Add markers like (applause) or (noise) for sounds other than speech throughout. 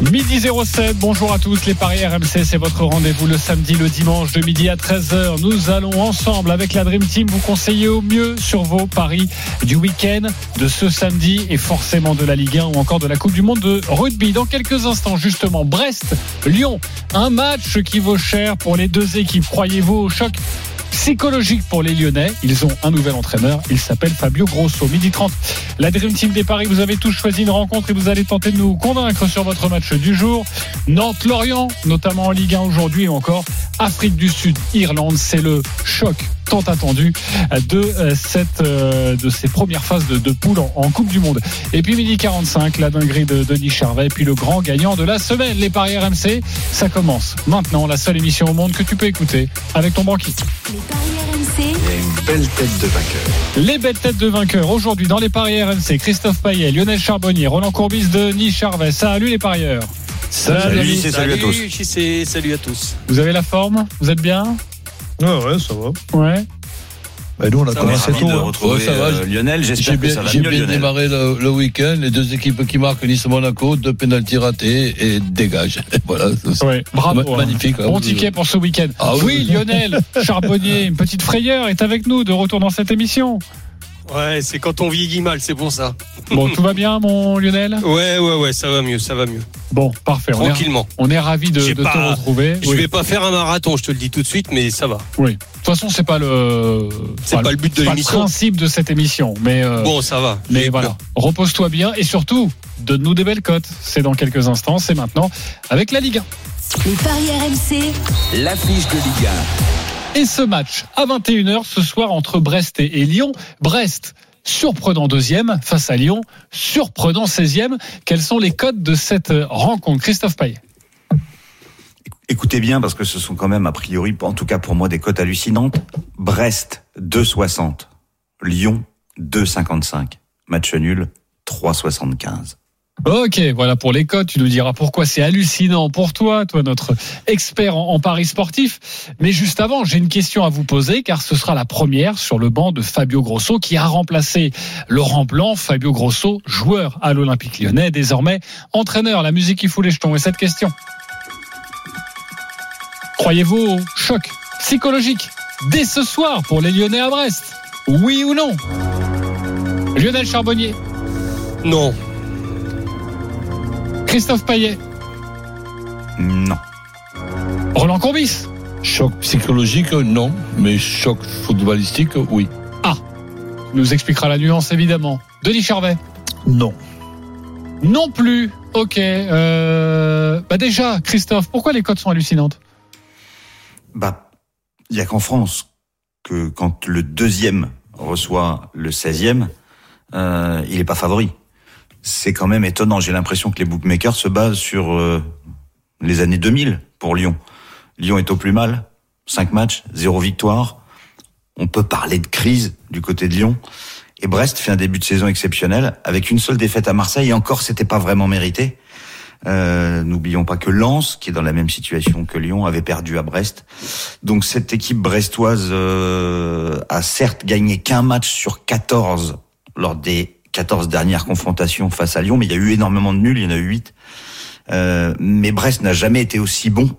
Midi 07, bonjour à tous, les Paris RMC, c'est votre rendez-vous le samedi, le dimanche de midi à 13h. Nous allons ensemble avec la Dream Team vous conseiller au mieux sur vos paris du week-end, de ce samedi et forcément de la Ligue 1 ou encore de la Coupe du Monde de rugby. Dans quelques instants, justement, Brest, Lyon, un match qui vaut cher pour les deux équipes. Croyez-vous au choc psychologique pour les Lyonnais. Ils ont un nouvel entraîneur. Il s'appelle Fabio Grosso. Midi 30. La Dream Team des Paris, vous avez tous choisi une rencontre et vous allez tenter de nous convaincre sur votre match du jour. Nantes-Lorient, notamment en Ligue 1 aujourd'hui, ou encore Afrique du Sud, Irlande. C'est le choc tant attendu de euh, cette euh, de ces premières phases de, de poule en, en, Coupe du Monde. Et puis midi 45, la dinguerie de Denis Charvet, et puis le grand gagnant de la semaine, les paris RMC. Ça commence maintenant, la seule émission au monde que tu peux écouter avec ton banquier. les paris RMC. Il y a une belle tête de vainqueur. Les belles têtes de vainqueurs aujourd'hui dans les paris RMC. Christophe Payet, Lionel Charbonnier, Roland Courbis, Denis Charvet. Salut les parieurs. Salut, amis. c'est salut à tous. Salut à tous. Vous avez la forme? Vous êtes bien? Ouais, ouais, ça va. Ouais. Bah, nous, on a commencé tôt. hein. retrouver Ouais, ça va, euh, Lionel. J'ai J'espère que bien, ça va j'ai bien Lionel. démarré le, le week-end. Les deux équipes qui marquent Nice-Monaco, deux pénaltys ratés et dégage. (laughs) Voilà. Ouais, bravo. Ma- magnifique, hein. Bon Vous- ticket pour ce week-end. Ah oui, oui. Lionel (laughs) Charbonnier, une petite frayeur est avec nous de retour dans cette émission. Ouais, c'est quand on vieillit mal, c'est pour ça. Bon, tout va bien, mon Lionel? Ouais, ouais, ouais, ça va mieux, ça va mieux. Bon, parfait. On est, Tranquillement. on est ravis de, te retrouver. Je Oui. vais pas faire un marathon, je te le dis tout de suite, mais ça va. Oui. De toute façon, c'est pas le. C'est pas le but de pas l'émission. principe de cette émission, mais. euh, Bon, ça va. Mais voilà, repose-toi bien et surtout, donne-nous des belles cotes. C'est dans quelques instants, c'est maintenant avec la Ligue 1. Les paris RMC. L'affiche de Ligue Et ce match à 21h ce soir entre Brest et, Lyon. Brest, surprenant deuxième face à Lyon, surprenant 16e. Quelles sont les cotes de cette rencontre Christophe Payet? Écoutez bien parce que ce sont quand même a priori, en tout cas pour moi, des cotes hallucinantes. Brest 2,60. Lyon 2,55. Match nul 3,75. Ok, voilà pour les cotes. Tu nous diras pourquoi c'est hallucinant pour toi, toi notre expert en, paris sportif. Mais juste avant, j'ai une question à vous poser car ce sera la première sur le banc de Fabio Grosso qui a remplacé Laurent Blanc. Fabio Grosso, joueur à l'Olympique lyonnais, désormais entraîneur. La musique qui fout les jetons. Et cette question Croyez-vous au choc psychologique dès ce soir pour les Lyonnais à Brest? Oui ou non? Lionel Charbonnier, Non. Christophe Payet, Non. Roland Courbis. Choc psychologique, non. Mais choc footballistique, oui. nous expliquera la nuance évidemment. Denis Charvet Non. Non plus. Ok. Euh, bah déjà, Christophe, pourquoi les cotes sont hallucinantes Bah, il y a qu'en France que quand le deuxième reçoit le 16e, euh, il est pas favori. C'est quand même étonnant. J'ai l'impression que les bookmakers se basent sur euh, les années 2000 pour Lyon. Lyon est au plus mal. Cinq matchs, zéro victoire. On peut parler de crise du côté de Lyon. Et Brest fait un début de saison exceptionnel avec une seule défaite à Marseille. Et encore, c'était pas vraiment mérité. Euh, N'oublions pas que Lens, qui est dans la même situation que Lyon, avait perdu à Brest. Donc cette équipe brestoise euh, a certes gagné qu'un match sur 14 lors des 14 dernières confrontations face à Lyon, mais il y a eu énormément de nuls, il y en a eu 8. Euh, mais Brest n'a jamais été aussi bon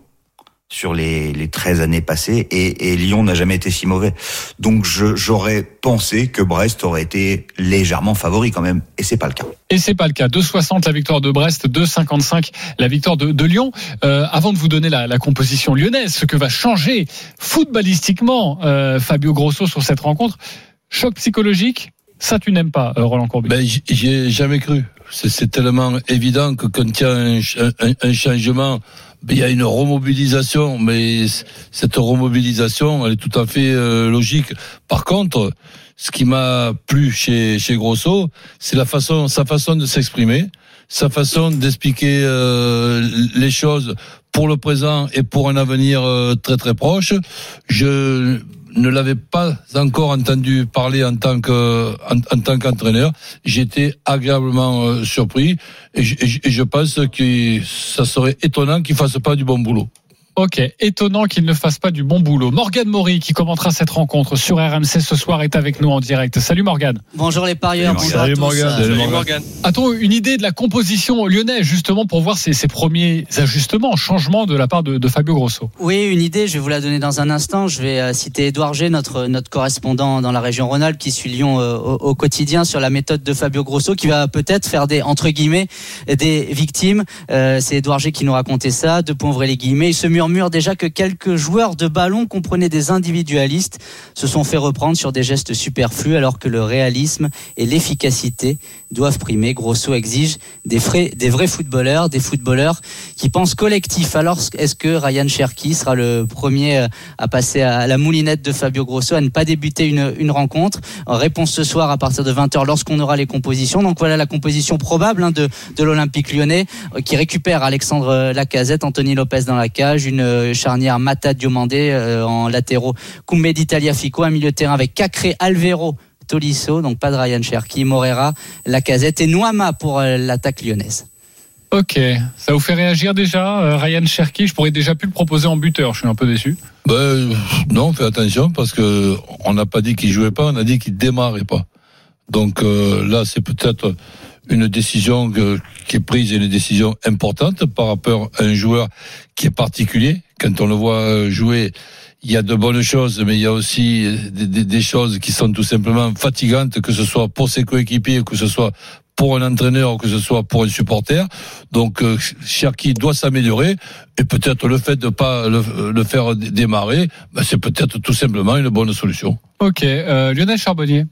sur les, les 13 années passées et, Lyon n'a jamais été si mauvais. Donc j'aurais pensé que Brest aurait été légèrement favori quand même, et c'est pas le cas. Et c'est pas le cas. 2,60 la victoire de Brest, 2,55 la victoire de, de Lyon. Euh, avant de vous donner la, la composition lyonnaise, ce que va changer footballistiquement euh, Fabio Grosso sur cette rencontre, choc psychologique, ça tu n'aimes pas, euh, Roland Courbis. Ben, j'y ai jamais cru. C'est- tellement évident que quand il y a un, un- un changement, ben, il y a une remobilisation, mais cette remobilisation, elle est tout à fait euh, logique. Par contre, ce qui m'a plu chez, chez Grosso, c'est la façon, sa façon de s'exprimer, sa façon d'expliquer euh, les choses pour le présent et pour un avenir euh, très très proche. Je ne l'avais pas encore entendu parler en tant que en, en tant qu'entraîneur. J'étais agréablement euh, surpris et et je pense que ça serait étonnant qu'il fasse pas du bon boulot. Ok, étonnant qu'il ne fasse pas du bon boulot. Morgane Maury, qui commentera cette rencontre sur RMC ce soir, est avec nous en direct. Salut Morgane. Bonjour les parieurs, Salut. Morgane. A-t-on une idée de la composition lyonnaise, justement, pour voir ces, ces premiers ajustements, changements de la part de, de Fabio Grosso? Oui, une idée, je vais vous la donner dans un instant. Je vais euh, citer Édouard G, notre, notre correspondant dans la région Rhône-Alpes, qui suit Lyon euh, au, au quotidien sur la méthode de Fabio Grosso, qui va peut-être faire des, entre guillemets, des victimes. Euh, C'est Édouard G qui nous racontait ça, de ouvrez les guillemets. Il se murmure déjà que quelques joueurs de ballon comprenaient des individualistes se sont fait reprendre sur des gestes superflus alors que le réalisme et l'efficacité doivent primer. Grosso exige des, vrais, footballeurs, des footballeurs qui pensent collectif. Alors est-ce que Ryan Cherky sera le premier à passer à la moulinette de Fabio Grosso, à ne pas débuter une, une rencontre? Réponse ce soir à partir de 20h lorsqu'on aura les compositions. Donc voilà la composition probable hein, de, de l'Olympique lyonnais euh, qui récupère Alexandre Lacazette, Anthony Lopez dans la cage, une euh, charnière Mata Diomandé euh, en latéraux, Koumé d'Italia Fico, un milieu de terrain avec Cacré, Alvero, Tolisso, donc pas de Ryan Cherky, Morera, Lacazette et Noama pour euh, l'attaque lyonnaise. Ok, ça vous fait réagir déjà, euh, Ryan Cherky? Je pourrais déjà plus le proposer en buteur, je suis un peu déçu. Ben, non, fais attention parce que on n'a pas dit qu'il jouait pas, on a dit qu'il démarrait pas. Donc euh, là, c'est peut-être une décision que- qui est prise, une décision importante par rapport à un joueur qui est particulier. Quand on le voit euh, jouer, il y a de bonnes choses, mais il y a aussi des, des- des choses qui sont tout simplement fatigantes, que ce soit pour ses coéquipiers, que ce soit pour un entraîneur, que ce soit pour un supporter. Donc, euh, Cherki doit s'améliorer et peut-être le fait de pas le, le faire dé- démarrer, ben, c'est peut-être tout simplement une bonne solution. Ok, euh, Lionel Charbonnier.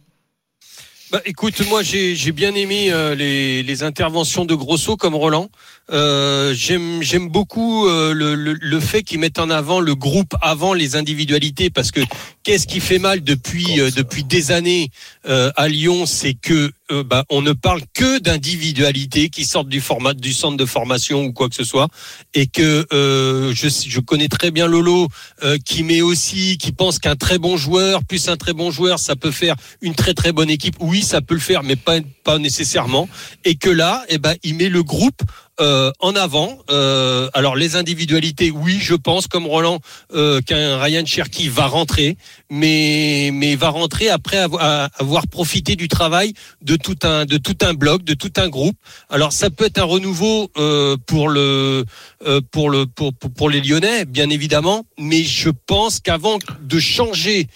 Bah, écoute, moi j'ai j'ai bien aimé euh, les, les interventions de Grosso comme Roland. Euh, J'aime j'aime beaucoup euh, le, le, le fait qu'ils mettent en avant le groupe avant les individualités parce que qu'est-ce qui fait mal depuis euh, depuis des années euh, à Lyon, c'est que euh, bah, on ne parle que d'individualités qui sortent du format du centre de formation ou quoi que ce soit et que euh, je connais très bien Lolo euh, qui met aussi qui pense qu'un très bon joueur plus un très bon joueur ça peut faire une très très bonne équipe. Oui, ça peut le faire, mais pas pas nécessairement. Et que là, eh ben, il met le groupe euh, en avant. Euh, alors les individualités, oui, je pense comme Roland euh, qu'un Ryan Cherky va rentrer, mais mais va rentrer après avoir, avoir profité du travail de tout un de tout un bloc, de tout un groupe. Alors ça peut être un renouveau euh, pour le euh, pour le pour, pour pour les Lyonnais, bien évidemment, mais je pense qu'avant de changer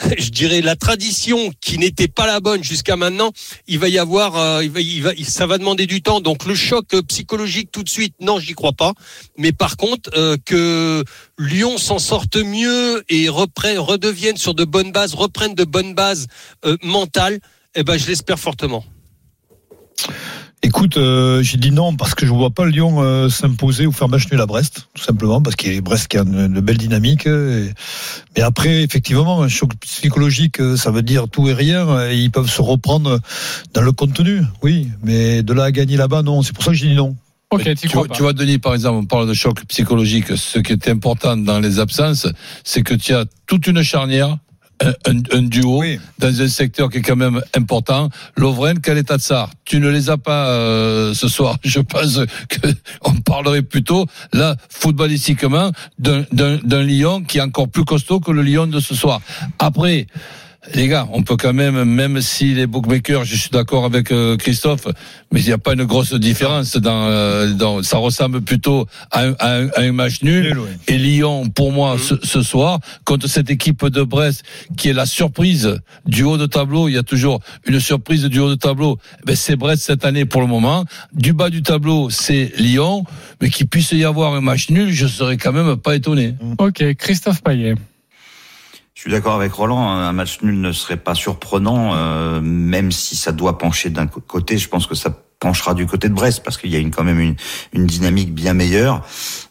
(laughs) je dirais la tradition qui n'était pas la bonne jusqu'à maintenant, il va y avoir, euh, ça va demander du temps. Donc le choc euh, psychologique tout de suite, non, j'y crois pas. Mais par contre, euh, que Lyon s'en sorte mieux et redevienne sur de bonnes bases, reprenne de bonnes bases mentales, eh ben je l'espère fortement. Écoute, euh, j'ai dit non parce que je vois pas Lyon euh, s'imposer ou faire match nul à Brest, tout simplement, parce qu'il y a Brest qui a une, une belle dynamique. euh, et- Mais après, effectivement, un choc psychologique, euh, ça veut dire tout et rien. et Ils peuvent se reprendre dans le contenu, oui. Mais de là à gagner là-bas, non. C'est pour ça que j'ai dit non. Ok, Mais t'y tu, crois vois, pas. tu vois, Denis, par exemple, on parle de choc psychologique. Ce qui est important dans les absences, c'est que tu as toute une charnière, un, un- duo, Oui. dans un secteur qui est quand même important. Lovren, Kaletatsar, tu ne les as pas euh, ce soir. (laughs) Je pense que on parlerait plutôt, là, footballistiquement, d'un Lyon qui est encore plus costaud que le Lyon de ce soir. Après, les gars, on peut quand même, même si les bookmakers, je suis d'accord avec euh, Christophe, mais il n'y a pas une grosse différence dans, euh, dans ça ressemble plutôt à un, à un- à un match nul. Nul, oui. Et Lyon, pour moi, ce, ce soir, contre cette équipe de Brest, qui est la surprise du haut de tableau, il y a toujours une surprise du haut de tableau. Ben, c'est Brest cette année pour le moment. Du bas du tableau, c'est Lyon. Mais qu'il puisse y avoir un match nul, je serais quand même pas étonné. Ok, Christophe Payet. Je suis d'accord avec Roland, un match nul ne serait pas surprenant, euh, même si ça doit pencher d'un côté, je pense que ça penchera du côté de Brest, parce qu'il y a une, quand même une, une dynamique bien meilleure.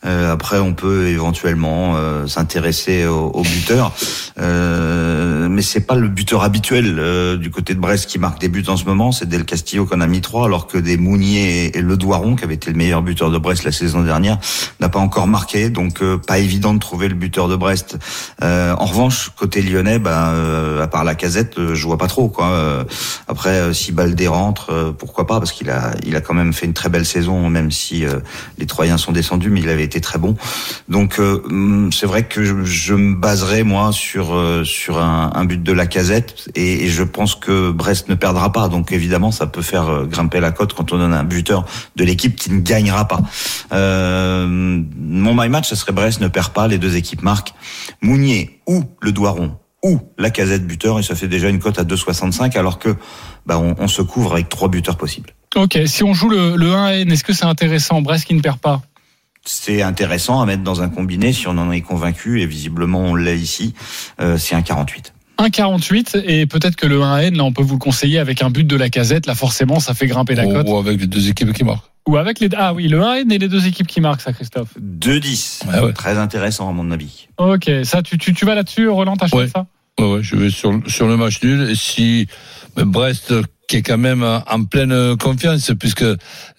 Euh, après, on peut éventuellement euh, s'intéresser au, au buteur. Euh, mais c'est pas le buteur habituel euh, du côté de Brest qui marque des buts en ce moment. C'est Del Castillo qu'on a mis trois, alors que des Mounier et, Le Doiron, qui avait été le meilleur buteur de Brest la saison dernière, n'a pas encore marqué. Donc euh, pas évident de trouver le buteur de Brest. Euh, en revanche, côté lyonnais, bah, à part la casette, je vois pas trop. Quoi. Après, si Baldé rentre, pourquoi pas Parce qu'il a, il a quand même fait une très belle saison, même si euh, les Troyens sont descendus, mais il avait été très bon. Donc euh, hum, c'est vrai que je, me baserai moi sur euh, sur un, but de la casette et, je pense que Brest ne perdra pas. Donc évidemment, ça peut faire grimper la cote quand on donne un buteur de l'équipe qui ne gagnera pas. Mon my match, ce serait Brest ne perd pas, les deux équipes marquent. Mounier ou le Doiron ou la casette buteur et ça fait déjà une cote à 2,65 alors que bah, on se couvre avec trois buteurs possibles. Ok, si on joue le, le 1N, est-ce que c'est intéressant Brest qui ne perd pas C'est intéressant à mettre dans un combiné si on en est convaincu et visiblement on l'est ici. Euh, c'est un 48. 1,48 et peut-être que le 1N, là, on peut vous le conseiller avec un but de la casette. Là, forcément, ça fait grimper la cote. Ou avec les deux équipes qui marquent. Ou avec les ah oui le 1N et les deux équipes qui marquent ça, Christophe. 2-10. Ouais, ouais. Très intéressant à mon avis. Ok, ça tu tu, tu vas là-dessus, Roland, t'achètes Ouais. ça Ouais, ouais, je vais sur, sur le match nul. Et si Brest, qui est quand même en pleine confiance, puisque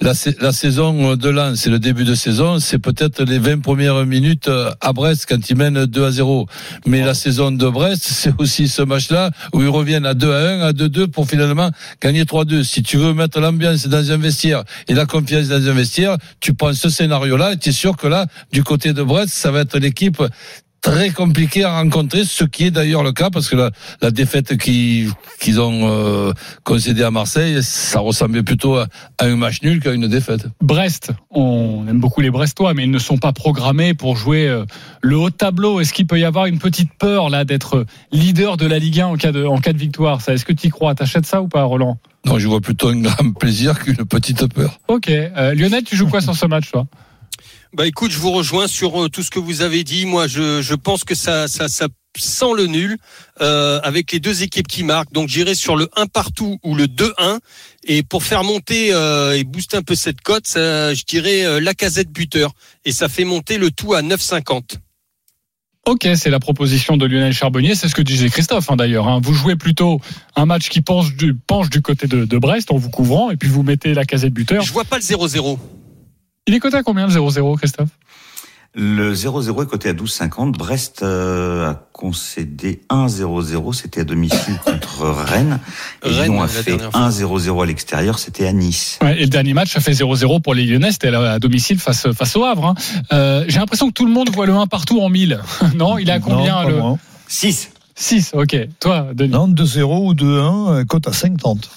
la, sa- la saison de l'an, c'est le début de saison, c'est peut-être les 20 premières minutes à Brest quand ils mènent 2 à 0. Mais la saison de Brest, c'est aussi ce match-là où ils reviennent à 2 à 1, à 2-2 pour finalement gagner 3-2. Si tu veux mettre l'ambiance dans un vestiaire et la confiance dans un vestiaire, tu prends ce scénario-là et tu es sûr que là, du côté de Brest, ça va être l'équipe très compliqué à rencontrer, ce qui est d'ailleurs le cas parce que la, la défaite qu'ils ont euh, concédée à Marseille, ça ressemblait plutôt à, à un match nul qu'à une défaite. Brest, on aime beaucoup les Brestois, mais ils ne sont pas programmés pour jouer euh, le haut tableau. Est-ce qu'il peut y avoir une petite peur là d'être leader de la Ligue 1 en cas de, en cas de victoire? Ça, est-ce que tu y crois? T'achètes ça ou pas, Roland? Non, je vois plutôt un grand plaisir qu'une petite peur. Ok. Euh, Lionel, tu joues quoi sur ce match, toi? Bah écoute, je vous rejoins sur euh, tout ce que vous avez dit. Moi, je, je pense que ça, ça, ça sent le nul euh, avec les deux équipes qui marquent. Donc j'irai sur le 1 partout ou le 2-1. Et pour faire monter euh, et booster un peu cette cote, ça, je dirais euh, la casette buteur. Et ça fait monter le tout à 9,50. Ok, c'est la proposition de Lionel Charbonnier. C'est ce que disait Christophe hein, d'ailleurs. hein. Vous jouez plutôt un match qui penche du, penche du côté de, de Brest en vous couvrant, et puis vous mettez la casette buteur. Je vois pas le 0-0. Il est coté à combien le 0-0, Christophe? Le 0-0 est coté à 12,50. Brest euh, a concédé 1-0-0. C'était à domicile (coughs) contre Rennes. Et Rennes, Lyon a fait dernière fois. 1-0-0 à l'extérieur. C'était à Nice. Ouais, et le dernier match, ça fait 0-0 pour les Lyonnais, c'était à domicile face, face au Havre. hein. Euh, J'ai l'impression que tout le monde voit le 1 partout en 1000. (laughs) non, il est à combien Non, le moi. 6. 6, ok. Toi, Denis. Non, 2-0 ou 2-1, euh, cote à 5,30.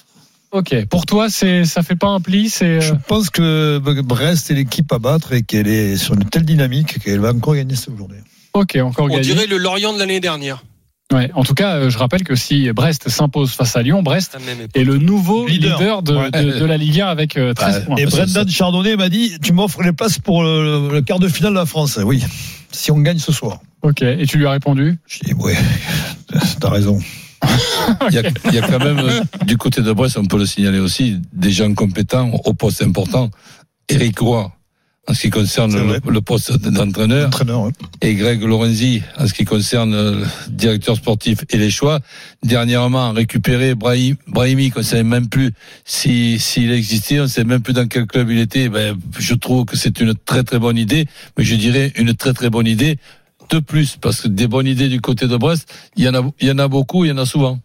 Ok. Pour toi, c'est ça fait pas un pli, c'est. Je euh, pense que Brest est l'équipe à battre et qu'elle est sur une telle dynamique qu'elle va encore gagner cette journée. Ok, encore On gagné. dirait le Lorient de l'année dernière. Ouais. En tout cas, euh, je rappelle que si Brest s'impose face à Lyon, Brest époque. est le nouveau leader, Leader. de, Ouais. de, de la Ligue 1 avec euh, 13 Ouais. points. Et Brendan Chardonnay m'a dit Tu m'offres les places pour le, le quart de finale de la France. Oui, si on gagne ce soir. Ok. Et tu lui as répondu? Je dis Ouais, (laughs) t'as raison. (laughs) Il y, a, il y a quand même, euh, du côté de Brest, on peut le signaler aussi, des gens compétents au poste important. Eric Roy, en ce qui concerne le, le poste d'entraîneur, Entraîneur. hein. et Greg Lorenzi, en ce qui concerne euh, le directeur sportif et les choix. Dernièrement, récupéré Brahim, Brahimi, qu'on ne savait même plus si- s'il existait, on ne sait même plus dans quel club il était. Ben, je trouve que c'est une très très bonne idée, mais je dirais une très très bonne idée de plus, parce que des bonnes idées du côté de Brest, il y en a, il y en a beaucoup, il y en a souvent.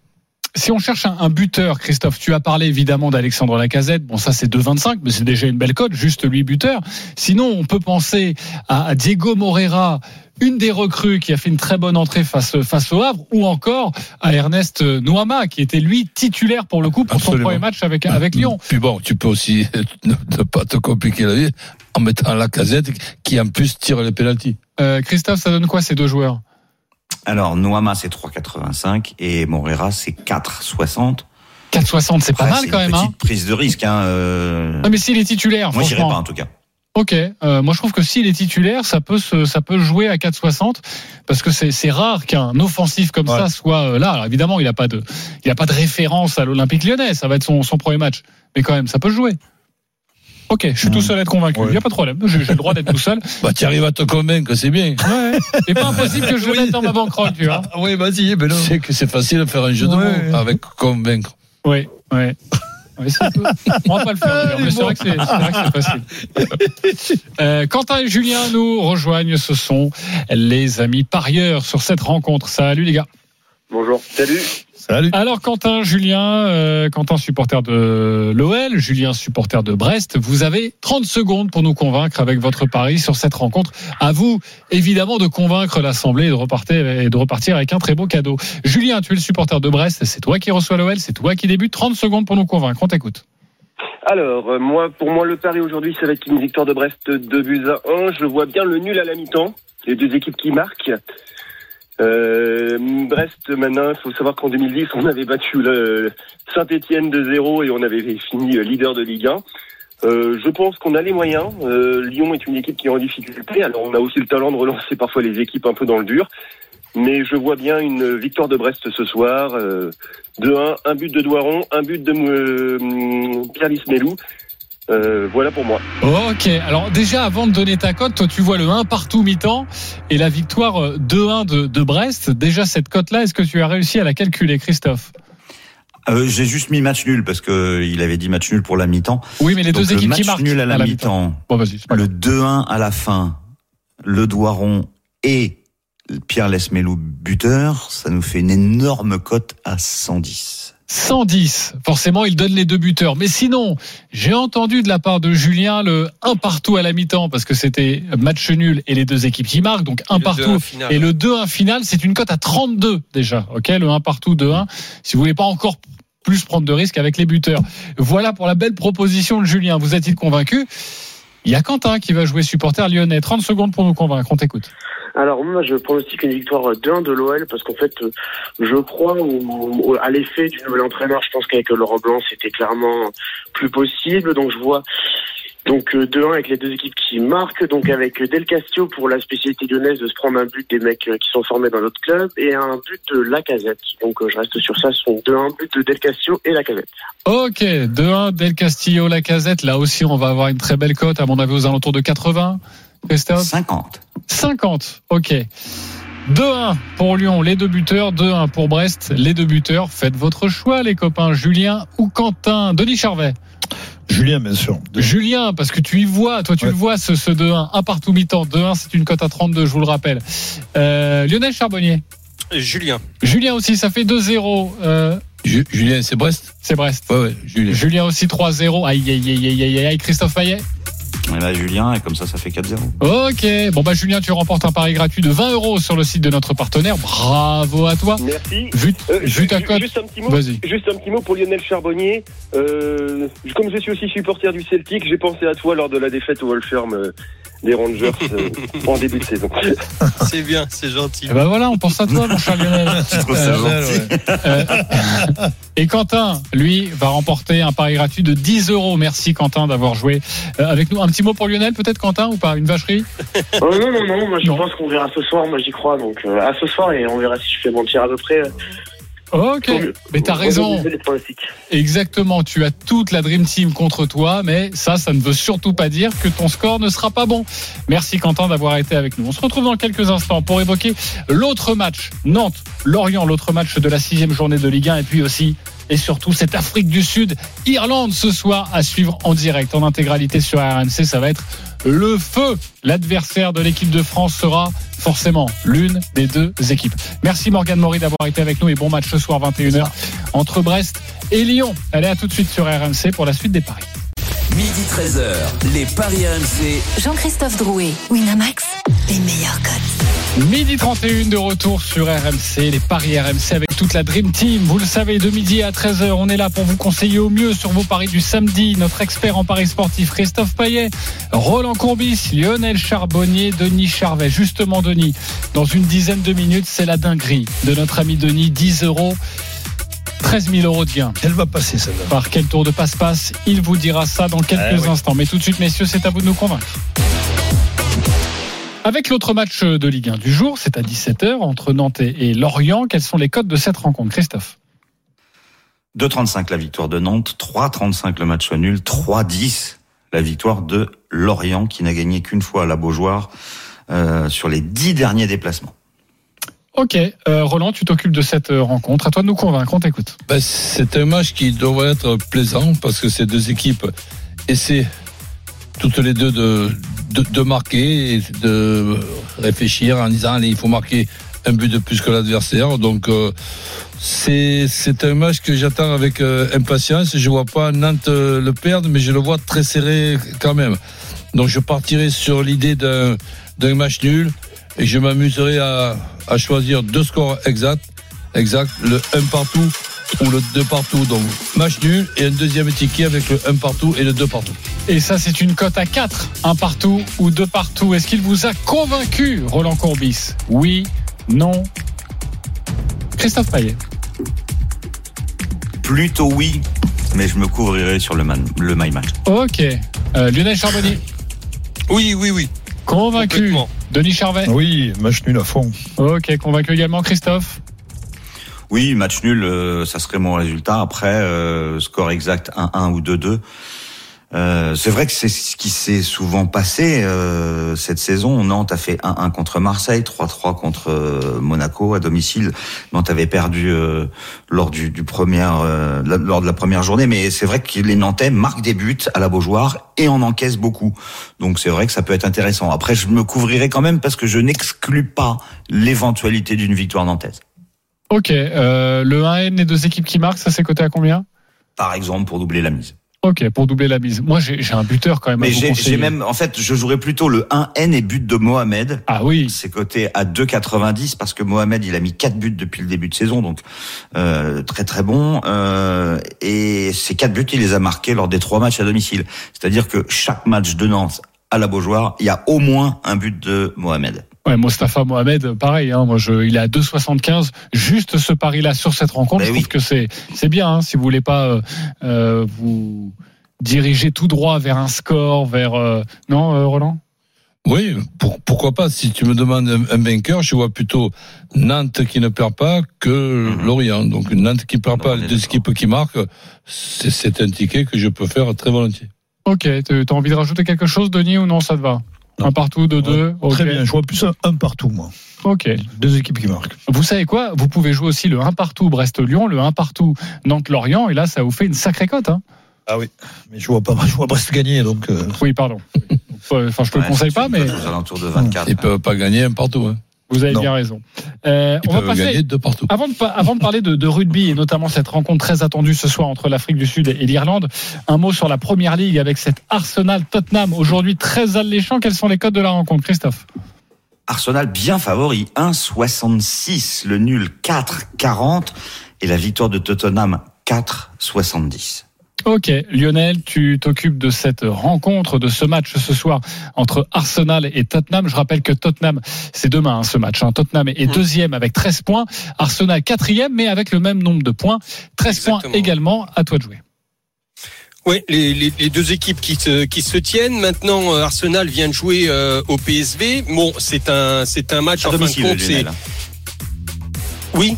Si on cherche un, un buteur, Christophe, tu as parlé évidemment d'Alexandre Lacazette. Bon, ça c'est 2,25, mais c'est déjà une belle cote, juste lui buteur. Sinon, on peut penser à, à Diego Moreira, une des recrues qui a fait une très bonne entrée face, face au Havre, ou encore à Ernest Nouama, qui était lui titulaire pour le coup pour son premier match avec, avec Lyon. Puis bon, tu peux aussi (laughs) ne, ne pas te compliquer la vie en mettant la casette qui en plus tire les pénalties. Euh, Christophe, ça donne quoi ces deux joueurs? Alors, Noama, c'est 3,85 et Morera, c'est 4,60. 4,60, c'est pas Ouais, mal c'est quand une même. Hein petite prise de risque. Hein, euh... non, mais s'il est titulaire, Moi, j'irai pas en tout cas. Ok, euh, moi je trouve que s'il est titulaire, ça peut se, ça peut jouer à 4,60 parce que c'est c'est rare qu'un offensif comme Ouais. ça soit euh, là. Alors évidemment, il a pas de, il a pas de référence à l'Olympique Lyonnais. Ça va être son, son premier match, mais quand même, ça peut jouer. Ok, je suis tout seul à être convaincu. Il Ouais. n'y a pas de problème. J'ai le droit d'être tout seul. (laughs) Bah, tu arrives à te convaincre, c'est bien. Ouais. C'est pas impossible que je (laughs) le mette dans ma banquerolle, tu vois. Ah oui, vas-y, ben Tu non. sais que c'est facile de faire un jeu de Ouais. mots avec convaincre. Oui, oui. Oui, c'est un peu- On va pas le faire, d'ailleurs, mais c'est vrai que c'est c'est vrai que c'est facile. Euh, Quentin et Julien nous rejoignent. Ce sont les amis parieurs sur cette rencontre. Salut les gars. Bonjour. Salut. Salut. Alors Quentin, Julien, euh, Quentin supporter de l'OL, Julien supporter de Brest, vous avez 30 secondes pour nous convaincre avec votre pari sur cette rencontre. À vous, évidemment, de convaincre l'Assemblée et de repartir, et de repartir avec un très beau cadeau. Julien, tu es le supporter de Brest, c'est toi qui reçois l'OL, c'est toi qui débute. 30 secondes pour nous convaincre, on t'écoute. Alors, euh, moi, pour moi, le pari aujourd'hui, ça va être une victoire de Brest 2 buts à 1. Je vois bien le nul à la mi-temps. Les deux équipes qui marquent. Euh, Brest, maintenant, il faut savoir qu'en 2010, on avait battu le Saint-Etienne de 0 et on avait fini euh, leader de Ligue 1. Euh, je pense qu'on a les moyens. Euh, Lyon est une équipe qui est en difficulté. Alors, on a aussi le talent de relancer parfois les équipes un peu dans le dur. Mais je vois bien une victoire de Brest ce soir. Euh, 2-1, un but de Doiron, un but de euh, Pierre Lismelou. Euh, voilà pour moi. Ok, alors déjà avant de donner ta cote, toi tu vois le 1 partout mi-temps et la victoire euh, 2-1 de, de Brest. Déjà cette cote-là, est-ce que tu as réussi à la calculer, Christophe? Euh, J'ai juste mis match nul parce que il avait dit match nul pour la mi-temps. Oui, mais les Donc, deux le équipes match qui marquent nul à la, mi-temps. mi-temps, Bon, vas-y. c'est pas le grave. 2-1 à la fin, le Doiron et Pierre Lesmelou buteur, ça nous fait une énorme cote à 110. 110. Forcément, il donne les deux buteurs. Mais sinon, j'ai entendu de la part de Julien le 1 partout à la mi-temps parce que c'était match nul et les deux équipes qui marquent. Donc 1 Le 2-1 partout final. et le 2-1 final, c'est une cote à 32 déjà. Ok, le 1 partout, 2-1. Si vous voulez pas encore plus prendre de risques avec les buteurs. Voilà pour la belle proposition de Julien. Vous êtes-il convaincu? Il y a Quentin qui va jouer supporter lyonnais. 30 secondes pour nous convaincre. On t'écoute. Alors moi je pronostique une victoire 2-1 de l'OL parce qu'en fait je crois à l'effet du nouvel entraîneur. Je pense qu'avec Laurent Blanc c'était clairement plus possible. Donc je vois donc euh, 2-1 avec les deux équipes qui marquent. Donc avec Del Castillo pour la spécialité lyonnaise de se prendre un but des mecs euh, qui sont formés dans notre club et un but de Lacazette. Donc euh, je reste sur ça. Ce sont 2-1 but de Del Castillo et Lacazette. Ok, 2-1 Del Castillo, la casette. Là aussi, on va avoir une très belle cote, à mon avis, aux alentours de 80. Christophe? 50. 50, ok. 2-1 pour Lyon, les deux buteurs. 2-1 pour Brest, les deux buteurs. Faites votre choix, les copains. Julien ou Quentin Denis Charvet Julien, bien sûr. Julien, parce que tu y vois, toi tu Ouais. le vois, ce, ce 2-1. Un partout mi-temps. 2-1, c'est une cote à 32, je vous le rappelle. Euh, Lionel Charbonnier. Julien. Julien aussi, ça fait 2-0. Euh, Ju- Julien, c'est Brest? c'est Brest. Ouais, ouais, Julien. Julien aussi 3-0. Aïe, aïe, aïe, aïe, aïe, aïe. Christophe Payet Et là, Julien, et comme ça, ça fait 4-0. Ok. Bon, bah, Julien, tu remportes un pari gratuit de 20 euros sur le site de notre partenaire. Bravo à toi. Merci. Vu, Euh, vu ta cote. Juste un petit mot. Vas-y. Juste un petit mot pour Lionel Charbonnier. Euh, comme je suis aussi supporter du Celtic, j'ai pensé à toi lors de la défaite au Wolfram euh, des Rangers euh, (laughs) en début de saison. C'est bien, c'est gentil. Et ben voilà, on pense à toi, mon cher Lionel. (laughs) Je trouve ça Euh, gentil. Euh, et Quentin, lui, va remporter un pari gratuit de 10 euros. Merci Quentin d'avoir joué euh, avec nous. Un petit mot pour Lionel, peut-être Quentin, ou pas? Une vacherie? Oh, non, non, non, moi je Non. pense qu'on verra ce soir, moi j'y crois, donc euh, à ce soir et on verra si je fais mon tir à peu près. Ok. Mais t'as raison. Exactement. Tu as toute la Dream Team contre toi, mais ça, ça ne veut surtout pas dire que ton score ne sera pas bon. Merci Quentin d'avoir été avec nous. On se retrouve dans quelques instants pour évoquer l'autre match, Nantes-Lorient, l'autre match de la sixième journée de Ligue 1, et puis aussi et surtout cette Afrique du Sud, Irlande ce soir à suivre en direct, en intégralité sur RMC. Ça va être le feu. L'adversaire de l'équipe de France sera forcément l'une des deux équipes. Merci Morgane Maury d'avoir été avec nous et bon match ce soir 21h entre Brest et Lyon. Allez à tout de suite sur RMC pour la suite des paris. Midi 13h, les Paris RMC. Jean-Christophe Drouet, Winamax, les meilleurs codes. Midi 31 de retour sur RMC, les paris RMC avec toute la Dream Team. Vous le savez, de midi à 13h, on est là pour vous conseiller au mieux sur vos paris du samedi. Notre expert en paris sportif, Christophe Payet, Roland Courbis, Lionel Charbonnier, Denis Charvet. Justement, Denis, dans une dizaine de minutes, c'est la dinguerie de notre ami Denis. 10 euros, 13 000 euros de gain. Elle va passer, celle-là. Par quel tour de passe-passe Il vous dira ça dans quelques Eh oui. instants. Mais tout de suite, messieurs, c'est à vous de nous convaincre. Avec l'autre match de Ligue 1 du jour, c'est à 17h entre Nantes et Lorient. Quels sont les codes de cette rencontre, Christophe? 2,35 la victoire de Nantes, 3,35 le match nul, 3,10 la victoire de Lorient qui n'a gagné qu'une fois à la Beaujoire euh, sur les dix derniers déplacements. Ok, euh, Roland, tu t'occupes de cette rencontre. À toi de nous convaincre, on t'écoute. Ben, c'est un match qui devrait être plaisant parce que ces deux équipes essaient toutes les deux de, de, marquer et de réfléchir en disant allez, il faut marquer un but de plus que l'adversaire. Donc euh, c'est un match que j'attends avec euh, impatience. Je vois pas Nantes euh, le perdre, mais je le vois très serré quand même. Donc je partirai sur l'idée d'un match nul et je m'amuserai à, à choisir deux scores exacts, exact, le 1 partout ou le 2 partout. Donc match nul et un deuxième ticket avec le 1 partout et le 2 partout. Et ça, c'est une cote à 4, un partout ou deux partout. Est-ce qu'il vous a convaincu, Roland Courbis? Oui, non Christophe Payet. Plutôt oui, mais je me couvrirai sur le, man, le my match. Ok. Euh, Lionel Charbonnier. Oui, oui, oui. Convaincu. Denis Charvet. Oui, match nul à fond. Ok, convaincu également Christophe. Oui, match nul, euh, ça serait mon résultat. Après, euh, score exact 1-1 ou 2-2. Euh, c'est vrai que c'est ce qui s'est souvent passé euh, cette saison. Nantes a fait 1-1 contre Marseille, 3-3 contre euh, Monaco à domicile. Nantes avait perdu euh, lors du, du euh, la- lors de la première journée, mais c'est vrai que les Nantais marquent des buts à la Beaujoire et en encaissent beaucoup. Donc c'est vrai que ça peut être intéressant. Après, je me couvrirai quand même parce que je n'exclus pas l'éventualité d'une victoire nantaise. Ok, euh, le 1N des deux équipes qui marquent, ça c'est coté à combien? Par exemple, pour doubler la mise. Ok, pour doubler la mise. Moi, j'ai un buteur quand même. Mais j'ai même, en fait, je jouerais plutôt le 1N et but de Mohamed. Ah oui. C'est coté à 2,90 parce que Mohamed, il a mis 4 buts depuis le début de saison, donc euh, très très bon. Euh, et ces 4 buts, il les a marqués lors des trois matchs à domicile. C'est-à-dire que chaque match de Nantes à la Beaujoire, il y a au moins un but de Mohamed. Ouais, Mostafa Mohamed, pareil. Hein, moi, je, il est à 2,75. Juste ce pari-là sur cette rencontre, Ben je oui. trouve que c'est c'est bien. Hein, si vous voulez pas euh, euh, vous diriger tout droit vers un score, vers euh, non, euh, Roland? Oui, pour- pourquoi pas Si tu me demandes un, un vainqueur, je vois plutôt Nantes qui ne perd pas que Mhm. Lorient. Donc Nantes qui perd Non, pas, les deux équipes qui marquent, c'est c'est un ticket que je peux faire très volontiers. Ok, tu as envie de rajouter quelque chose, Denis, ou non, ça te va? Un partout, deux, deux. ok. Très bien, je vois plus un, un partout, moi. Ok. Deux équipes qui marquent. Vous savez quoi? Vous pouvez jouer aussi le 1 partout Brest-Lyon, le 1 partout Nantes-Lorient, et là, ça vous fait une sacrée cote. Hein Ah oui, mais je vois pas, je vois Brest gagner, donc. euh, oui, pardon. Enfin, je te le Ouais, conseille pas, mais cote aux alentours de 24. Ils peuvent pas gagner un partout. Hein. Vous avez Non. bien raison. Euh, on va passer. partout. Avant de, pa- avant de parler de, de rugby et notamment cette rencontre très attendue ce soir entre l'Afrique du Sud et l'Irlande, un mot sur la première ligue avec cet Arsenal-Tottenham aujourd'hui très alléchant. Quels sont les codes de la rencontre, Christophe? Arsenal bien favori, 1,66. Le nul 4,40. Et la victoire de Tottenham 4,70. Ok, Lionel, tu t'occupes de cette rencontre, de ce match ce soir entre Arsenal et Tottenham. Je rappelle que Tottenham, c'est demain hein, ce match. hein. Tottenham est deuxième avec 13 points, Arsenal quatrième, mais avec le même nombre de points. 13 points également, à toi de jouer. Oui, les, les, les deux équipes qui se, qui se tiennent. Maintenant, euh, Arsenal vient de jouer euh, au PSV. Bon, c'est un, c'est un match À en fin de compte. C'est Lionel. oui.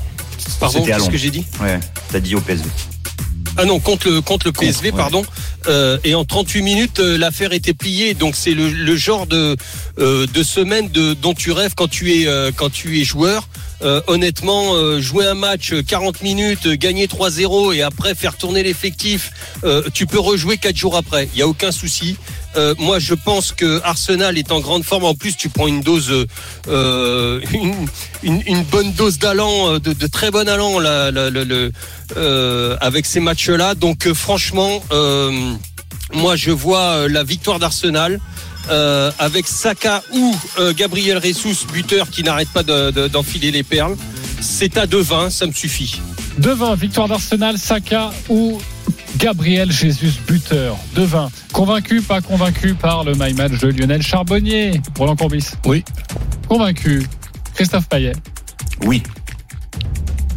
Pardon, qu'est-ce que j'ai dit Ouais, t'as dit au PSV. Ah non, contre le contre le PSV, pardon. Euh, et en 38 minutes, euh, l'affaire était pliée. Donc c'est le, le genre de euh, de semaine de, dont tu rêves quand tu es euh, quand tu es joueur. Euh, honnêtement, euh, jouer un match euh, 40 minutes, gagner 3-0 et après faire tourner l'effectif, euh, tu peux rejouer quatre jours après. Il y a aucun souci. Euh, moi, je pense que Arsenal est en grande forme. En plus, tu prends une dose, euh, euh, une, bonne dose d'allant, de, très bon allant avec ces matchs-là. Donc, franchement, moi, je vois la victoire d'Arsenal. avec Saka ou Gabriel Jesus, buteur qui n'arrête pas de- de- d'enfiler les perles. C'est à 2-20, ça me suffit. 2-20, victoire d'Arsenal, Saka ou Gabriel Jesus, buteur. 2-20. Convaincu, pas convaincu par le My Match de Lionel Charbonnier. Roland Courbis. Oui. Convaincu. Christophe Payet. Oui.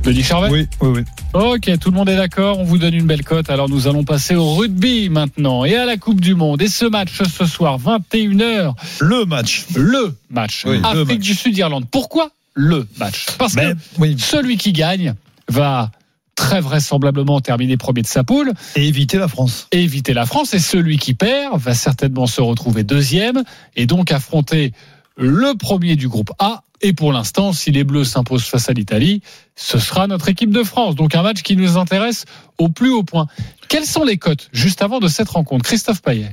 Denis Charvet. Oui, oui, oui. Ok, tout le monde est d'accord, on vous donne une belle cote. Alors nous allons passer au rugby maintenant et à la Coupe du Monde. Et ce match ce soir, 21h, Le match. le match. Oui, le Afrique match. du Sud-Irlande. Pourquoi le match? Parce Ben, que oui. celui qui gagne va très vraisemblablement terminer premier de sa poule Et éviter la France. et éviter la France. Et celui qui perd va certainement se retrouver deuxième et donc affronter le premier du groupe A. Et pour l'instant, si les Bleus s'imposent face à l'Italie, ce sera notre équipe de France. Donc un match qui nous intéresse au plus haut point. Quelles sont les cotes juste avant de cette rencontre? Christophe Payet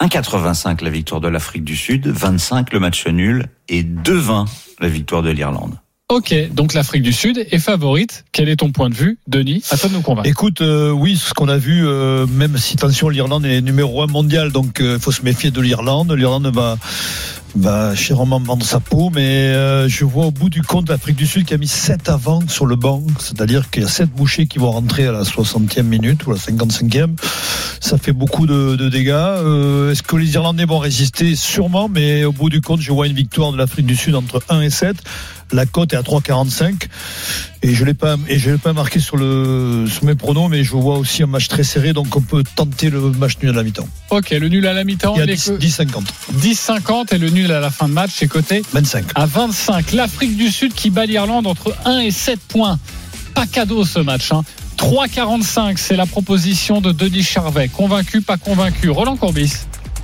1,85 la victoire de l'Afrique du Sud, 25 le match nul et 2,20 la victoire de l'Irlande. Ok, donc l'Afrique du Sud est favorite. Quel est ton point de vue, Denis? À toi de nous convaincre. Écoute, euh, oui, ce qu'on a vu, euh, même si attention, l'Irlande est numéro un mondial, donc il faut se méfier de l'Irlande. L'Irlande va va chèrement vendre sa peau, mais euh, je vois au bout du compte l'Afrique du Sud qui a mis 7 avant sur le banc, c'est-à-dire qu'il y a 7 bouchers qui vont rentrer à la 60e minute ou la 55e. Ça fait beaucoup de, dégâts. Euh, Est-ce que les Irlandais vont résister? Sûrement, mais au bout du compte, je vois une victoire de l'Afrique du Sud entre 1 et 7. La cote est à 3,45 et je l'ai pas et je l'ai pas marqué sur le sur mes pronos, mais je vois aussi un match très serré, donc on peut tenter le match nul à la mi-temps. Ok, le nul à la mi-temps, Il y a il est 10, que 10-50. 10-50 et le nul à la fin de match est coté 25. à 25. L'Afrique du Sud qui bat l'Irlande entre 1 et 7 points. Pas cadeau ce match. Hein. 3,45, c'est la proposition de Denis Charvet. Convaincu, pas convaincu? Roland Courbis.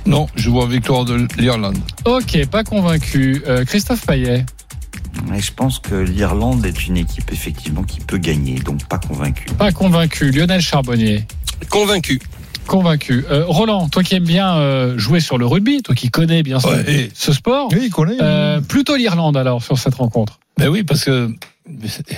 Non, je vois victoire de l'Irlande. Ok, pas convaincu. Euh, Christophe Payet. Et je pense que l'Irlande est une équipe effectivement qui peut gagner, donc pas convaincu. Pas convaincu. Lionel Charbonnier. Convaincu. Convaincu. Euh, Roland, toi qui aimes bien euh, jouer sur le rugby, toi qui connais bien sûr Ouais. ce sport, Oui, il connaît. euh, plutôt l'Irlande alors sur cette rencontre. Ben oui, parce que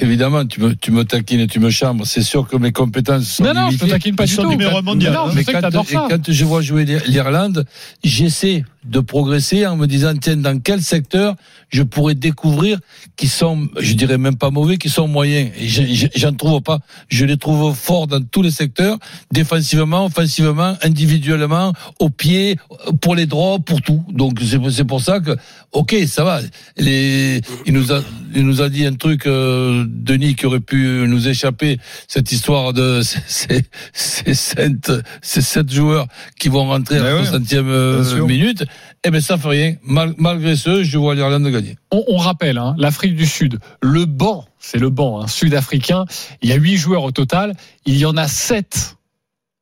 évidemment, tu me, tu me taquines et tu me chambres. C'est sûr que mes compétences sont Non, non, je te limitées. taquines pas du tout. numéro mondial, Non, non, hein. je Mais quand, t'adores et ça. quand je vois jouer l'Irlande, j'essaie de progresser en me disant tiens dans quel secteur je pourrais découvrir qui sont je dirais même pas mauvais qui sont moyens. Et je- je- j'en trouve pas. Je les trouve forts dans tous les secteurs défensivement offensivement individuellement au pied pour les droits pour tout. Donc c'est c'est pour ça que ok ça va. Les il nous a il nous a dit un truc euh, Denis qui aurait pu nous échapper cette histoire de (laughs) ces ces sept ces sept joueurs qui vont rentrer à Ben la ouais, 60e euh, bien sûr. minute eh ben ça fait rien Mal- malgré ce je vois l'Irlande gagner On, on rappelle, hein, l'Afrique du Sud, le banc, c'est le banc hein, sud-africain. Il y a huit joueurs au total. Il y en a sept.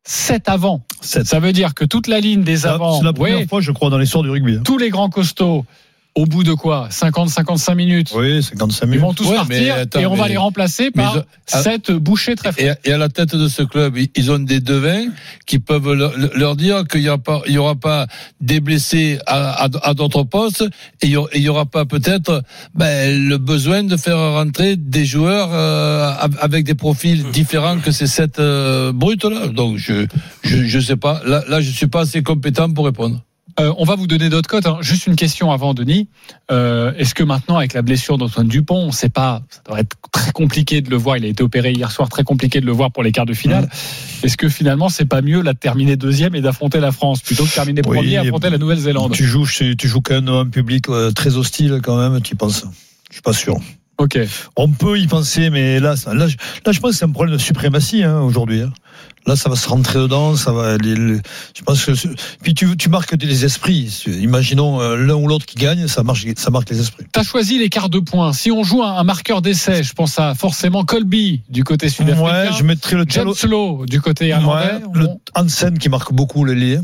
Sept avant. Sept. Ça veut dire que toute la ligne des avants, C'est la première ouais, fois, je crois, dans l'histoire du rugby. hein. tous les grands costauds, au bout de quoi? 50-55 minutes Oui, 55 Ils minutes. vont tous Ouais, partir attends, et on va les remplacer mais par je- ah- sept bouchées très forts. et, et à la tête de ce club, ils- ils ont des devins qui peuvent leur, leur dire qu'il n'y aura pas, il y aura pas des blessés à, à, à d'autres postes et il y aura, pas peut-être ben, le besoin de faire rentrer des joueurs euh, av- avec des profils différents que ces sept euh, brutes là. Donc je, je je sais pas. Là là je suis pas assez compétent pour répondre. Euh, on va vous donner d'autres cotes. hein. Juste une question avant, Denis. Euh, Est-ce que maintenant, avec la blessure d'Antoine Dupont, on ne sait pas, ça devrait être très compliqué de le voir. Il a été opéré hier soir, très compliqué de le voir pour les quarts de finale. Est-ce que finalement, c'est pas mieux là de terminer deuxième et d'affronter la France plutôt que de terminer Oui, premier et affronter la Nouvelle-Zélande? Tu joues, tu joues quand même un public euh, très hostile quand même, tu penses? Je suis pas sûr. Ok. On peut y penser, mais là, là, je, là, je pense que c'est un problème de suprématie hein, aujourd'hui. hein. Là, ça va se rentrer dedans, ça va. les- les- je pense que. Puis tu, tu marques les esprits. Imaginons euh, l'un ou l'autre qui gagne, ça marche, ça marque les esprits. Tu as choisi les quarts de points. Si on joue un, un marqueur d'essai, je pense à forcément Colby du côté Ouais, sud-africain. je mettrais le James du côté irlandais. Ouais, le Hansen qui marque beaucoup les liés.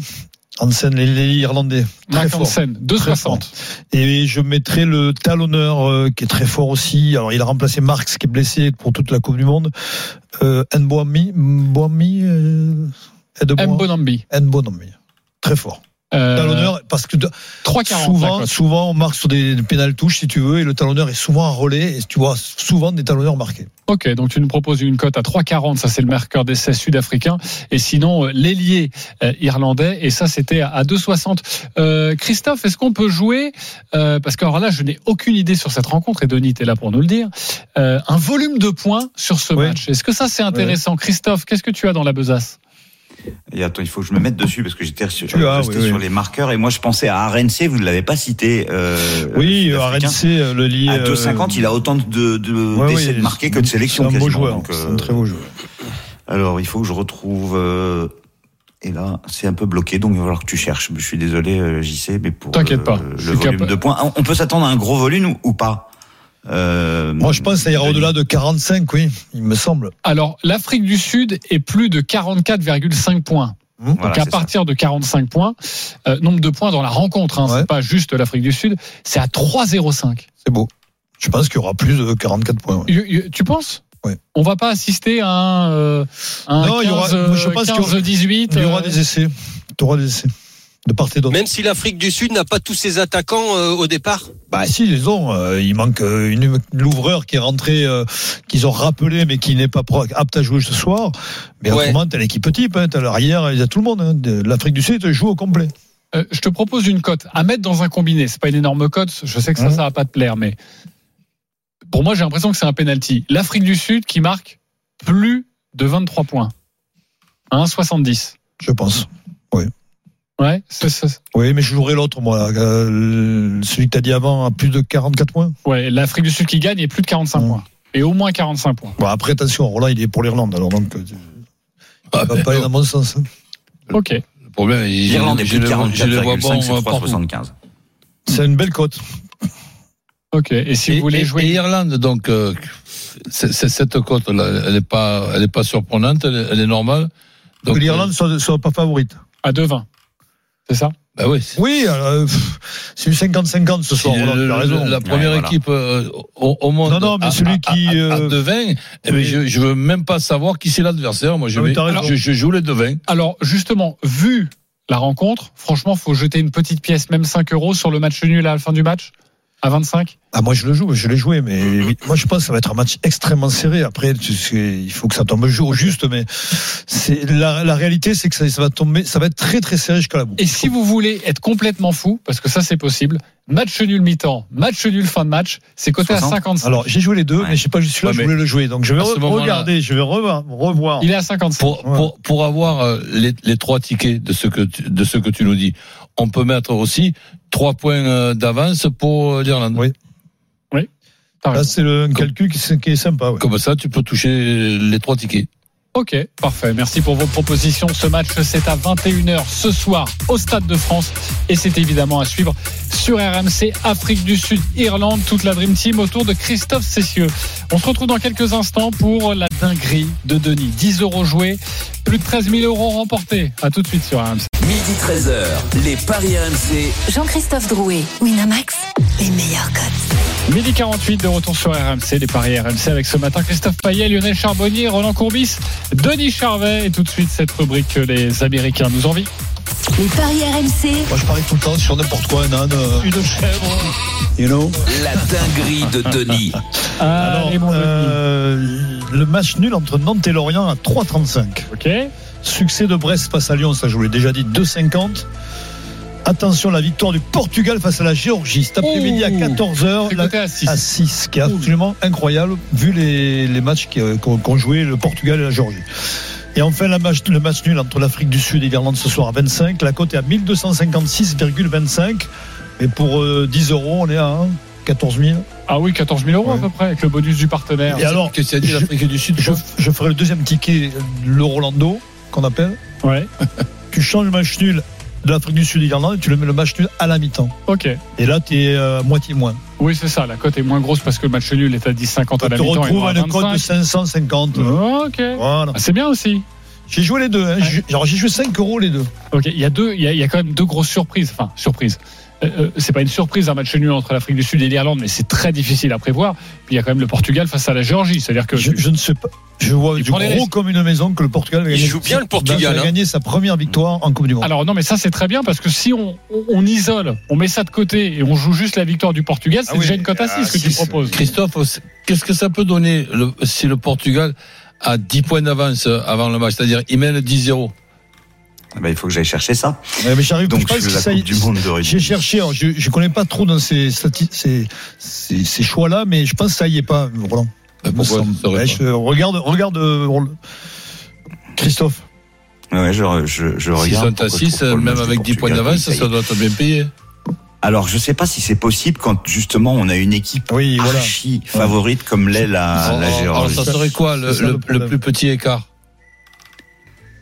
Hansen, les liés irlandais. Très fort. Hansen, Très fort. 2,60. Et je mettrais le talonneur euh, qui est très fort aussi. Alors il a remplacé Marx qui est blessé pour toute la Coupe du Monde. Euh, Nboami, Nboami, euh. Mbonambi. Très fort. Euh, Talonneur, parce que de- 3,40. souvent, souvent on marque sur des, pénales touches si tu veux, et le talonneur est souvent en relais, et tu vois souvent des talonneurs marqués. Ok, donc tu nous proposes une cote à 3,40, ça c'est le marqueur d'essai sud-africain, et sinon euh, l'ailier euh, irlandais, et ça c'était à, à 2,60. Euh, Christophe, est-ce qu'on peut jouer, euh, parce que alors là je n'ai aucune idée sur cette rencontre, et Denis est là pour nous le dire, euh, un volume de points sur ce Oui. match. Est-ce que ça c'est intéressant? Christophe, qu'est-ce que tu as dans la besace? Et attends, il faut que je me mette dessus parce que j'étais resté oui, sur les marqueurs et moi je pensais à RNC, vous ne l'avez pas cité. Euh, oui, sud-africain. RNC, euh, le lié. À 2,50, il a autant de, de ouais, d'essais de marqués que de sélections C'est un beau quasiment. joueur. Donc, C'est euh, un très beau joueur. Alors, il faut que je retrouve. euh, et là, c'est un peu bloqué, donc il va falloir que tu cherches. Je suis désolé, euh, JC, mais pour T'inquiète euh, pas, le suis volume de points, on- on peut s'attendre à un gros volume ou, ou pas? Euh, Moi, je pense que ça ira au-delà de 45, oui, il me semble. Alors, l'Afrique du Sud est plus de 44,5 points. Voilà, Donc à partir de 45 points, euh, nombre de points dans la rencontre, hein, Ouais. c'est pas juste l'Afrique du Sud, c'est à 3,05. C'est beau. Je pense qu'il y aura plus de 44 points. ouais. You- you- Tu penses? Ouais. On va pas assister à un, euh, un Non, il y aura- 15, je pense qu'il y aura- 15, 18 Il y aura euh, des essais. Tu auras des essais. De part et d'autre. Même si l'Afrique du Sud n'a pas tous ses attaquants euh, au départ. Bah si, ils ont. euh, il manque euh, une l'ouvreur qui est rentré, euh, qu'ils ont rappelé, mais qui n'est pas pro- apte à jouer ce soir. Mais Ouais. autrement, t'as l'équipe type, hein, t'as l'arrière, il y a tout le monde. Hein. L'Afrique du Sud joue au complet. euh, je te propose une cote à mettre dans un combiné. C'est pas une énorme cote. Je sais que ça, Mhm. ça va pas te plaire, mais pour moi, j'ai l'impression que c'est un penalty. L'Afrique du Sud qui marque plus de 23 points. 1,70. Je pense. Ouais, c'est- Oui, mais je jouerai l'autre, moi. euh, celui que t'as dit avant, à plus de 44 points. ouais, l'Afrique du Sud qui gagne est plus de 45 Mhm. points. Et au moins 45 points. Bon, après, attention, Roland, il est pour l'Irlande. Alors donc, euh, Ah, ça va ben, pas aller dans mon sens. hein. Ok. Le problème, il- L'Irlande est plus de les vois- je les vois 44,5, bons, c'est partout. 3,75. C'est une belle cote. Ok. Et si Et, vous voulez et- jouer. et Irlande, donc, euh, c'est- c'est- cette cote, là, elle n'est pas, elle est pas surprenante, elle, est- elle est normale. Donc, que l'Irlande soit, soit pas favorite. à 2,20. C'est ça? Euh, bah oui, c'est- Oui, alors, pff, c'est du 50-50 ce soir. Roland, le- raison. la première Ouais, voilà. équipe euh, au, au monde. Non, non, mais à- celui à- qui, à, euh, 2,20, eh ben, je, je veux même pas savoir qui c'est l'adversaire. Moi, je, vais- raison. je, je joue les 2,20. Alors, justement, vu la rencontre, franchement, faut jeter une petite pièce, même 5 euros, sur le match nul à la fin du match, à 25. Ah, moi, je le joue, je l'ai joué, mais moi, je pense que ça va être un match extrêmement serré. Après, tu sais, il faut que ça tombe au juste, mais c'est la, la réalité, c'est que ça, ça va tomber, ça va être très très serré jusqu'à la bout. Et si vous voulez être complètement fou, parce que ça c'est possible, match nul mi-temps, match nul fin de match, c'est coté à 60. 55. Alors, j'ai joué les deux, Ouais. mais je sais pas, celui-là, Ouais, je mais voulais le jouer, donc je vais re- regarder, je vais revoir. revoir. il est à 55. Pour, Ouais. pour, pour avoir euh, les, les trois tickets de ce, que tu, de ce que tu nous dis, on peut mettre aussi trois points euh, d'avance pour euh, l'Irlande. Oui. T'as Là, c'est le un calcul qui, qui est sympa. ouais. Comme ça, tu peux toucher les trois tickets. Ok, parfait. Merci pour vos propositions. Ce match, c'est à 21h ce soir au Stade de France. Et c'est évidemment à suivre sur RMC Afrique du Sud, Irlande, toute la Dream Team autour de Christophe Cessieux. On se retrouve dans quelques instants pour la dinguerie de Denis. 10 euros joués, plus de 13 000 euros remportés. À tout de suite sur RMC. Midi 13h, les Paris RMC. Jean-Christophe Drouet, Winamax, les meilleurs codes. Midi 48 de retour sur RMC, les paris RMC avec ce matin Christophe Payet, Lionel Charbonnier, Roland Courbis, Denis Charvet et tout de suite cette rubrique que les Américains nous envient. Les paris RMC, Moi, je parie tout le temps sur n'importe quoi, un âne, euh, une chèvre. You know? La dinguerie de Denis. (laughs) Alors, Allez, mon Denis. euh, le match nul entre Nantes et Lorient à 3,35. Ok. Succès de Brest face à Lyon, ça je vous l'ai déjà dit, 2,50. Attention, la victoire du Portugal face à la Géorgie cet après-midi à Ouh. 14h. C'est coté à 6. À 6, qui est absolument incroyable, vu les, les matchs qui, euh, qu'ont qu'ont joué le Portugal et la Géorgie. Et enfin, la match, le match nul entre l'Afrique du Sud et l'Irlande ce soir à 25. La cote est à 1256,25. Et pour euh, 10 euros, on est à hein, 14 000. Ah oui, 14 000 euros à peu près avec le bonus du partenaire. Et alors, Qu'est-ce qu'il y a dit je- l'Afrique du Sud je, je ferai le deuxième ticket, l'Eurolando, qu'on appelle. Ouais. (laughs) Tu changes le match nul de l'Afrique du Sud et l'Irlande et tu le mets le match nul à la mi-temps. Ok. Et là, tu es euh, moitié moins. Oui, c'est ça. La cote est moins grosse parce que le match nul est à 10,50 à Tu la te mi-temps. et retrouves une cote de 25. 550. Ok. Voilà. Ah, c'est bien aussi. J'ai joué les deux. Hein. J'ai- joué 5 euros les deux. Ok. Il y a deux, il y a, il y a quand même deux grosses surprises. Enfin, surprises. Euh, euh, c'est pas une surprise un match nul entre l'Afrique du Sud et l'Irlande, mais c'est très difficile à prévoir. Puis il y a quand même le Portugal face à la Géorgie, c'est-à-dire que Je, je ne sais pas. Je vois Il du gros comme une maison que le Portugal va Il gagner. joue bien, le Portugal, va hein. gagner sa première victoire en Coupe du Monde. Alors non, mais ça c'est très bien parce que si on, on, on isole, on met ça de côté et on joue juste la victoire du Portugal, c'est Ah oui, déjà une cote à à 6 que tu six, proposes. Christophe, qu'est-ce que ça peut donner le- si le Portugal a 10 points d'avance avant le match? C'est-à-dire, il mène 10-0. Ah bah, il faut que j'aille chercher ça. Ouais, mais j'arrive Donc, je la ça Coupe y- du Monde de. J'ai cherché, alors, je ne connais pas trop dans ces, stati- ces, ces, ces choix-là, mais je pense que ça y est pas, Roland. Ben, Me pourquoi semble. ça serait Ouais, pas je- regarde, regarde, euh. Christophe. Ouais, je, je, regarde. sont à pour que- 6, pour le même avec 10 points d'avance, ça doit être bien payé. Alors, je sais pas si c'est possible quand justement on a une équipe Oui, voilà. archi favorite comme l'est la, la Alors, alors, Géorgie. ça serait quoi le plus petit écart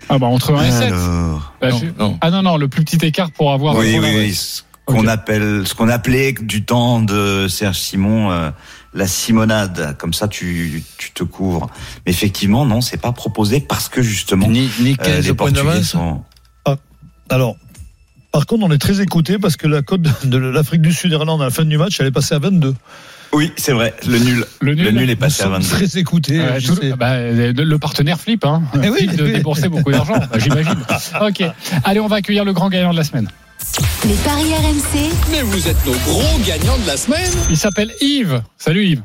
Ah bah entre 1 et 7. Alors, Bah, non, je- non. Ah non, non, le plus petit écart pour avoir. oui, oui, oui, ce qu'on appelle, ce qu'on appelait du temps de Serge Simon, euh, la simonade, comme ça tu, tu te couvres. Mais effectivement, non, c'est pas proposé parce que justement, Ni, ni euh, 15 les points Portugais sont. Alors, par contre, on est très écouté parce que la cote de de l'Afrique du Sud-Irlande à la fin du match, elle est passée à 22. Oui, c'est vrai, le nul. Le nul. Le nul est passé à sommes 22. très. Euh, je sais. bah, le, le partenaire flippe, hein. Eh oui, Flippe de oui. débourser beaucoup d'argent, bah, j'imagine. (laughs) Ok. Allez, on va accueillir le grand gagnant de la semaine. Les paris RMC, Mais vous êtes nos gros gagnants de la semaine. Il s'appelle Yves. Salut Yves.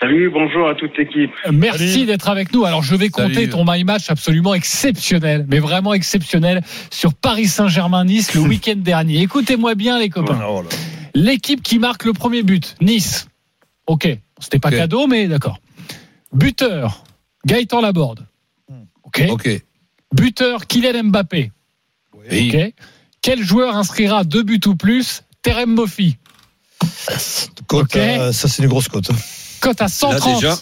Salut, bonjour à toute l'équipe. Euh, Merci d'être avec nous. Alors, je vais Salut. compter ton my match absolument exceptionnel, mais vraiment exceptionnel sur Paris Saint-Germain-Nice le (laughs) week-end dernier. Écoutez-moi bien, les copains. Oh là. L'équipe qui marque le premier but, Nice. Ok, c'était pas cadeau, mais d'accord. Buteur, Gaëtan Laborde. Ok. Buteur, Kylian Mbappé. Oui. Ok. Quel joueur inscrira deux buts ou plus Terem Moffi. Cote, Ok. euh, ça, c'est une grosse cote. Cote à 130. déjà.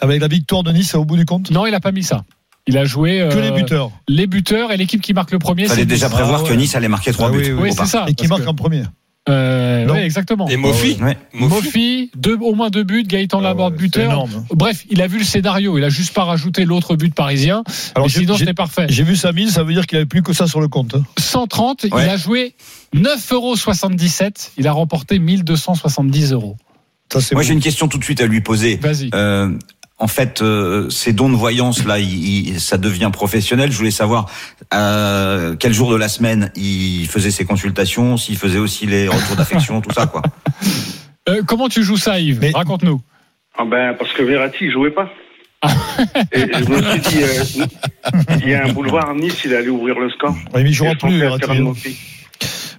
Avec la victoire de Nice au bout du compte? Non, il a pas mis ça. Il a joué Que euh, les buteurs. les buteurs et l'équipe qui marque le premier. Fallait c'est déjà prévoir Ah ouais. que Nice allait marquer trois Ah buts. oui, Oui, Faut c'est pas. ça. Et qui marque que- en premier. Euh, oui, exactement. Et Mofi Ouais. Mofi, deux, au moins deux buts, Gaëtan Laborde Ah c'est buteur. énorme. Bref, il a vu le scénario, il a juste pas rajouté l'autre but parisien. Alors, mais sinon, j'ai- c'était parfait. J'ai vu sa mise, ça veut dire qu'il avait plus que ça sur le compte. hein. 130, Ouais. il a joué 9,77 euros. Il a remporté 1270 euros. Ça, Moi, j'ai une question tout de suite à lui poser. Vas-y. Euh, en fait, euh, ces dons de voyance là, il- il- ça devient professionnel. Je voulais savoir euh, quel jour de la semaine il faisait ses consultations, s'il faisait aussi les retours d'affection, tout ça quoi. Euh, comment tu joues ça, Yves Mais- Raconte-nous. Ah ben, parce que Verratti, il jouait pas. Et je me suis dit, euh, il y a un boulevard à Nice, il allait ouvrir le score. Ouais, mais il jouera plus.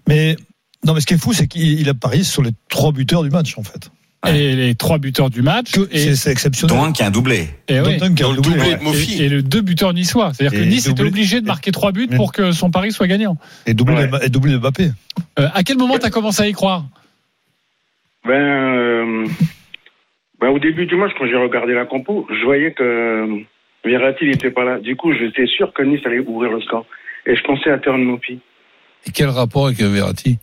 Mais non, mais ce qui est fou, c'est qu'il il a parié sur les trois buteurs du match, en fait. Et les trois buteurs du match. Et, C'est exceptionnel. Dont un qui a un doublé. et Dont ouais. un qui a le doublé, doublé ouais. de Mofi. Et, et le deux buteurs niçois. C'est-à-dire que Et Nice était obligé de marquer trois buts pour que son pari soit gagnant. Et doublé, Ouais. de, et doublé de Mbappé. Euh, à quel moment tu as commencé à y croire Ben, euh, ben, au début du match, quand j'ai regardé la compo, je voyais que euh, Verratti n'était pas là. Du coup, j'étais sûr que Nice allait ouvrir le score. Et je pensais à Terran Moffi. Et quel rapport avec Verratti?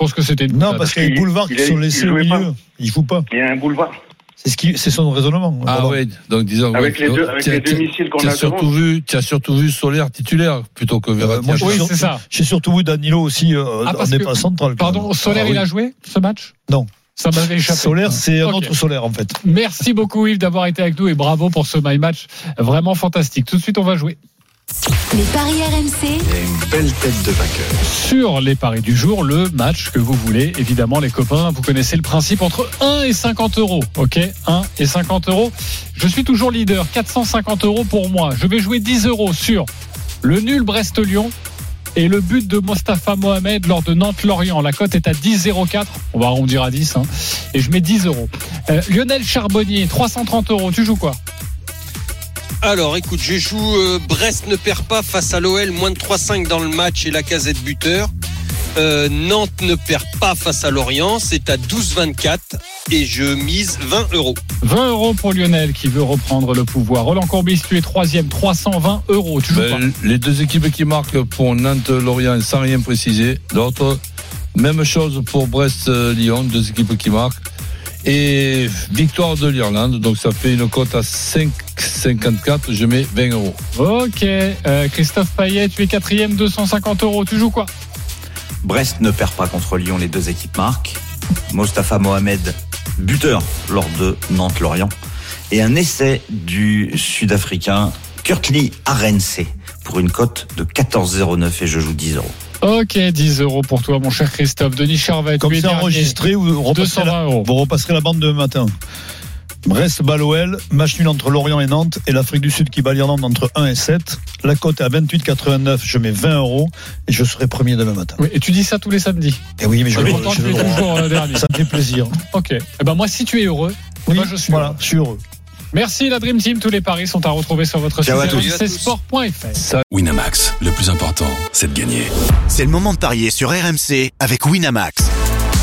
Pense que c'était une Non, parce qu'il y a les Il- boulevards qui sont il laissés au milieu. Il joue pas. Il y a un boulevard. C'est ce qui, c'est son raisonnement. Ah ouais, donc disons. Avec ouais, les deux, avec tu as- les deux missiles qu'on a surtout vu, tu as surtout vu Solaire titulaire plutôt que Verratti. moi, je- Oui, c'est ça. J'ai surtout vu Danilo aussi euh, Ah, en défense centrale. Pardon. Solaire, Ah il oui. a joué ce match? Non. Ça m'avait échappé. Solaire, c'est un autre solaire en fait. Merci beaucoup Yves d'avoir été avec nous et bravo pour ce My Match vraiment fantastique. Tout de suite on va jouer les paris RMC, Il y a une belle tête de vainqueur. sur les paris du jour, le match que vous voulez. Évidemment les copains, vous connaissez le principe entre 1 et 50 euros. Ok? 1 et 50 euros. Je suis toujours leader, 450 euros pour moi. Je vais jouer 10 euros sur le nul Brest-Lyon. Et le but de Mostafa Mohamed lors de Nantes-Lorient. La cote est à 10,04. On va arrondir à 10. hein. Et je mets 10 euros. Euh, Lionel Charbonnier, 330 euros. Tu joues quoi? Alors, écoute, je joue euh, Brest ne perd pas face à l'OL, moins de 3-5 dans le match et la casette buteur. Euh, Nantes ne perd pas face à Lorient, c'est à 12-24 et je mise 20 euros. 20 euros pour Lionel qui veut reprendre le pouvoir. Roland Courbis, tu es troisième, 320 euros. Tu joues pas Ben, les deux équipes qui marquent pour Nantes-Lorient sans rien préciser. L'autre, même chose pour Brest-Lyon, deux équipes qui marquent. Et victoire de l'Irlande, donc ça fait une cote à 5,54. Je mets 20 euros. Ok. Euh, Christophe Payet, tu es quatrième, 250 euros. Tu joues quoi? Brest ne perd pas contre Lyon, les deux équipes marquent. (laughs) Mostafa Mohamed, buteur lors de Nantes-Lorient. Et un essai du Sud-Africain Kurtli Arence pour une cote de 14,09 et je joue 10 euros. Ok, 10 euros pour toi, mon cher Christophe. Denis Charvet, Comme tu es c'est enregistré, vous repasserez, 220 la, euros. vous repasserez la bande demain matin. Brest bat l'OL, match nul entre Lorient et Nantes et l'Afrique du Sud qui bat l'Irlande entre 1 et 7. La cote est à 28,89, je mets 20 euros et je serai premier demain matin. Oui, et tu dis ça tous les samedis. Et oui, mais je, Et le- pourtant, je le- toujours euh, dernier. ça me fait plaisir. Ok. Eh ben moi, si tu es heureux, Oui, moi je suis voilà, heureux. je suis heureux. Merci la Dream Team. Tous les paris sont à retrouver sur votre Ciao site tous. rmcsport.fr. Winamax, le plus important, c'est de gagner. C'est le moment de parier sur RMC avec Winamax.